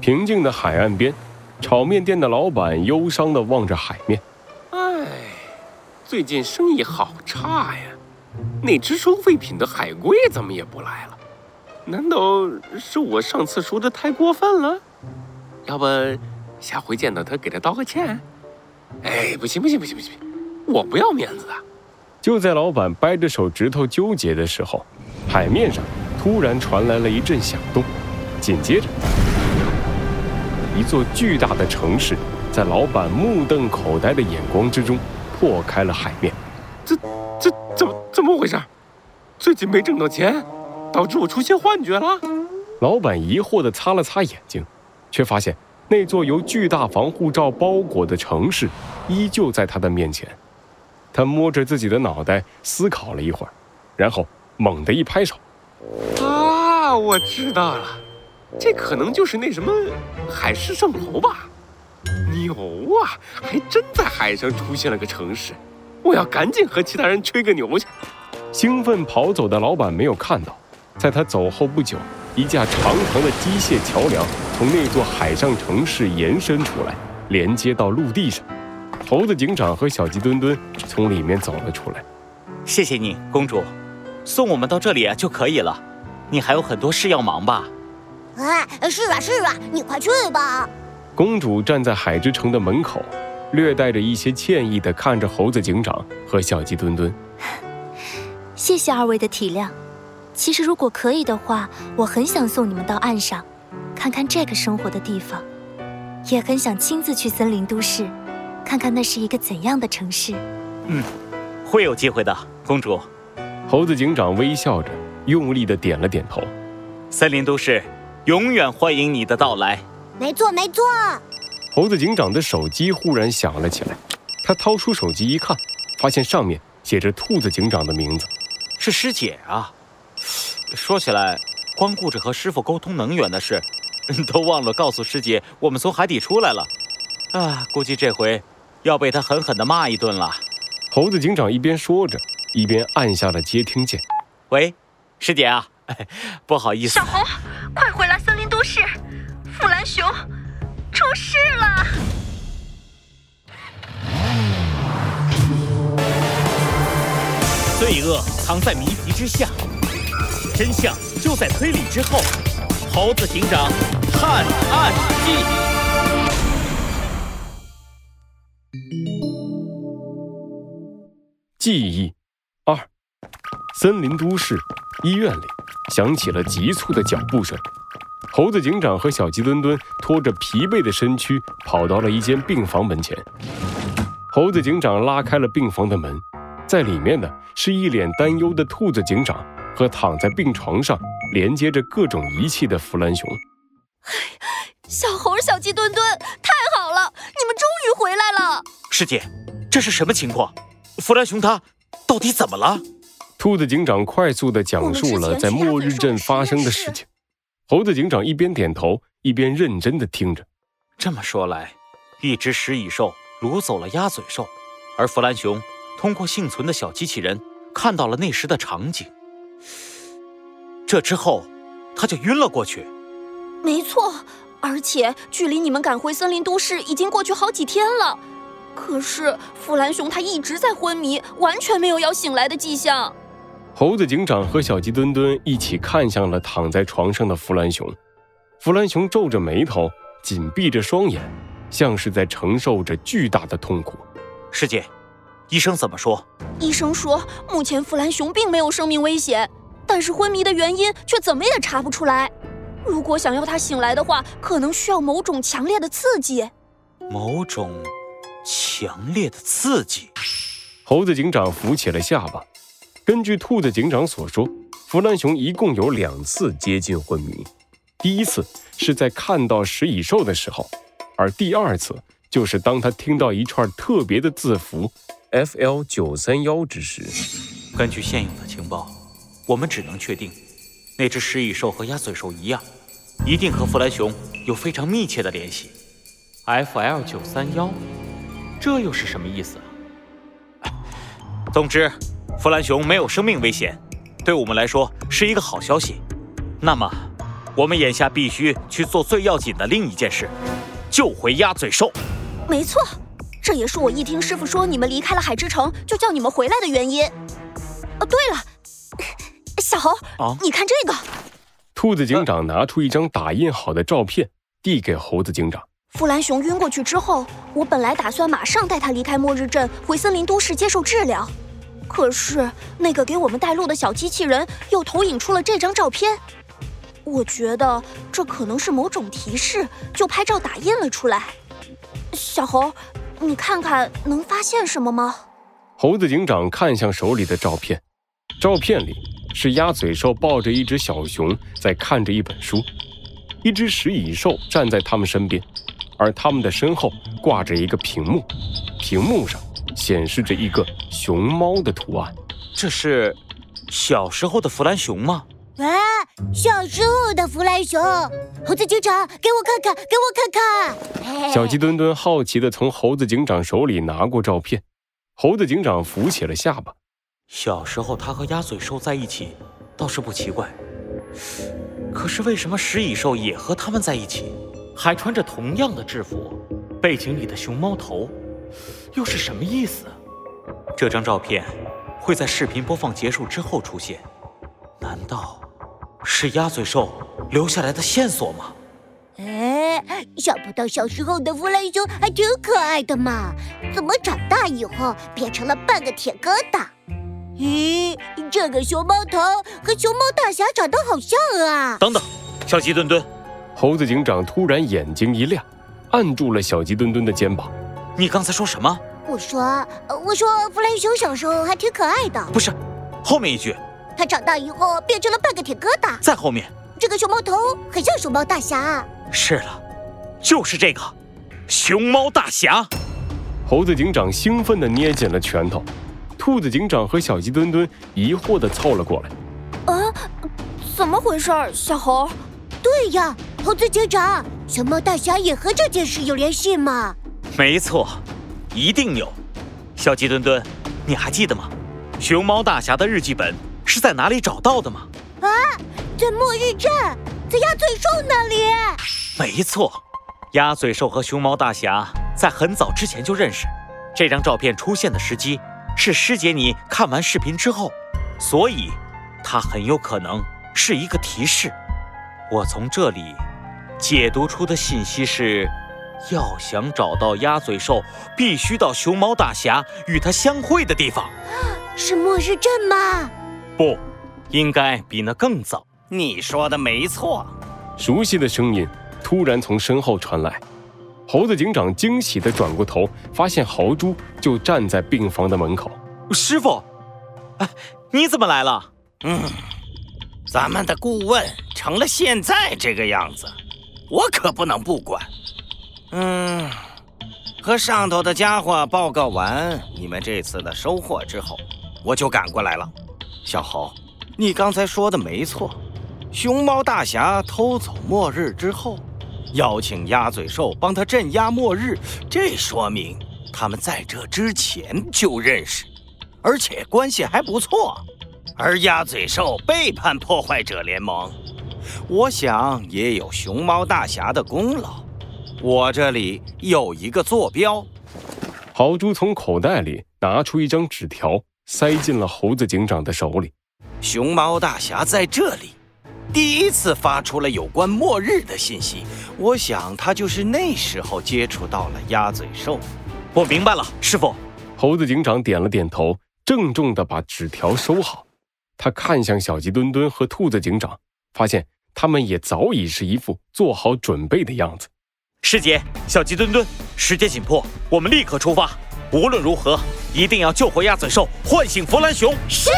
平静的海岸边，炒面店的老板忧伤地望着海面。唉，最近生意好差呀，那只收废品的海龟怎么也不来了？难道是我上次说的太过分了？要不下回见到他给他道个歉？哎，不行不行不行不行，我不要面子的。就在老板掰着手指头纠结的时候，海面上突然传来了一阵响动，紧接着，一座巨大的城市在老板目瞪口呆的眼光之中破开了海面。这这怎么怎么回事？最近没挣到钱，导致我出现幻觉了？老板疑惑地擦了擦眼睛，却发现那座由巨大防护罩包裹的城市依旧在他的面前。他摸着自己的脑袋思考了一会儿，然后猛地一拍手：“啊，我知道了，这可能就是那什么海市蜃楼吧？牛啊，还真在海上出现了个城市！我要赶紧和其他人吹个牛去。”兴奋跑走的老板没有看到，在他走后不久，一架长长的机械桥梁从那座海上城市延伸出来，连接到陆地上。猴子警长和小鸡墩墩从里面走了出来。谢谢你，公主，送我们到这里就可以了。你还有很多事要忙吧？哎，是啊是啊，你快去吧。公主站在海之城的门口，略带着一些歉意地看着猴子警长和小鸡墩墩。谢谢二位的体谅。其实如果可以的话，我很想送你们到岸上，看看这个生活的地方，也很想亲自去森林都市。看看那是一个怎样的城市。嗯，会有机会的，公主。猴子警长微笑着，用力的点了点头。森林都市永远欢迎你的到来。没错，没错。猴子警长的手机忽然响了起来，他掏出手机一看，发现上面写着兔子警长的名字，是师姐啊。说起来，光顾着和师傅沟通能源的事，都忘了告诉师姐我们从海底出来了。啊，估计这回。要被他狠狠地骂一顿了。猴子警长一边说着，一边按下了接听键。喂，师姐啊，不好意思。小红，快回来！森林都市，弗兰熊出事了。罪恶藏在谜题之下，真相就在推理之后。猴子警长探案记。记忆二，森林都市医院里响起了急促的脚步声。猴子警长和小鸡墩墩拖着疲惫的身躯跑到了一间病房门前。猴子警长拉开了病房的门，在里面的是一脸担忧的兔子警长和躺在病床上连接着各种仪器的弗兰熊。小猴、小鸡墩墩，太好了，你们终于回来了！师姐，这是什么情况？弗兰熊他到底怎么了？兔子警长快速地讲述了在末日镇发生的事情。猴子警长一边点头，一边认真的听着。这么说来，一只食蚁兽掳走了鸭嘴兽，而弗兰熊通过幸存的小机器人看到了那时的场景。这之后，他就晕了过去。没错，而且距离你们赶回森林都市已经过去好几天了。可是弗兰熊他一直在昏迷，完全没有要醒来的迹象。猴子警长和小鸡墩墩一起看向了躺在床上的弗兰熊。弗兰熊皱着眉头，紧闭着双眼，像是在承受着巨大的痛苦。师姐，医生怎么说？医生说，目前弗兰熊并没有生命危险，但是昏迷的原因却怎么也查不出来。如果想要他醒来的话，可能需要某种强烈的刺激。某种。强烈的刺激，猴子警长扶起了下巴。根据兔子警长所说，弗兰熊一共有两次接近昏迷，第一次是在看到食蚁兽的时候，而第二次就是当他听到一串特别的字符 “FL 九三幺”之时。根据现有的情报，我们只能确定，那只食蚁兽和鸭嘴兽一样，一定和弗兰熊有非常密切的联系。FL 九三幺。这又是什么意思？总之，弗兰熊没有生命危险，对我们来说是一个好消息。那么，我们眼下必须去做最要紧的另一件事，救回鸭嘴兽。没错，这也是我一听师傅说你们离开了海之城，就叫你们回来的原因。哦，对了，小猴，啊你看这个，兔子警长拿出一张打印好的照片，递给猴子警长。弗兰熊晕过去之后，我本来打算马上带他离开末日镇，回森林都市接受治疗。可是那个给我们带路的小机器人又投影出了这张照片，我觉得这可能是某种提示，就拍照打印了出来。小猴，你看看能发现什么吗？猴子警长看向手里的照片，照片里是鸭嘴兽抱着一只小熊在看着一本书，一只食蚁兽站在他们身边，而他们的身后挂着一个屏幕，屏幕上显示着一个熊猫的图案。这是小时候的弗兰熊吗？啊，小时候的弗兰熊，猴子警长，给我看看，给我看看。小鸡墩墩好奇地从猴子警长手里拿过照片，猴子警长扶起了下巴。小时候他和鸭嘴兽在一起，倒是不奇怪。可是为什么食蚁兽也和他们在一起，还穿着同样的制服？背景里的熊猫头，又是什么意思？这张照片会在视频播放结束之后出现，难道是鸭嘴兽留下来的线索吗？哎，想不到小时候的弗兰熊还挺可爱的嘛，怎么长大以后变成了半个铁疙瘩？咦，这个熊猫头和熊猫大侠长得好像啊！等等，小鸡墩墩，猴子警长突然眼睛一亮，按住了小鸡墩墩的肩膀。你刚才说什么？我说，呃我说弗兰熊小时候还挺可爱的，不是，后面一句，他长大以后变成了半个铁疙瘩。在后面。这个熊猫头很像熊猫大侠。是了，就是这个，熊猫大侠。猴子警长兴奋地捏紧了拳头，兔子警长和小鸡墩墩疑惑地凑了过来。啊，怎么回事儿？小猴，对呀，猴子警长，熊猫大侠也和这件事有联系吗？没错，一定有。小鸡墩墩，你还记得吗？熊猫大侠的日记本是在哪里找到的吗？啊，在末日镇，在鸭嘴兽那里。没错，鸭嘴兽和熊猫大侠在很早之前就认识。这张照片出现的时机是师姐你看完视频之后，所以它很有可能是一个提示。我从这里解读出的信息是：要想找到鸭嘴兽，必须到熊猫大侠与他相会的地方。是末日镇吗？不，应该比那更早。你说的没错，熟悉的声音突然从身后传来，猴子警长惊喜地转过头，发现豪猪就站在病房的门口。师傅，哎，你怎么来了？嗯，咱们的顾问成了现在这个样子，我可不能不管。嗯，和上头的家伙报告完你们这次的收获之后，我就赶过来了。小猴，你刚才说的没错，熊猫大侠偷走末日之后，邀请鸭嘴兽帮他镇压末日，这说明他们在这之前就认识，而且关系还不错。而鸭嘴兽背叛破坏者联盟，我想也有熊猫大侠的功劳。我这里有一个坐标，豪猪从口袋里拿出一张纸条，塞进了猴子警长的手里。熊猫大侠在这里第一次发出了有关末日的信息。我想他就是那时候接触到了鸭嘴兽。我明白了，师傅。猴子警长点了点头，郑重地把纸条收好。他看向小鸡墩墩和兔子警长，发现他们也早已是一副做好准备的样子。师姐，小鸡墩墩，时间紧迫，我们立刻出发。无论如何，一定要救活鸭嘴兽，唤醒弗兰熊。是。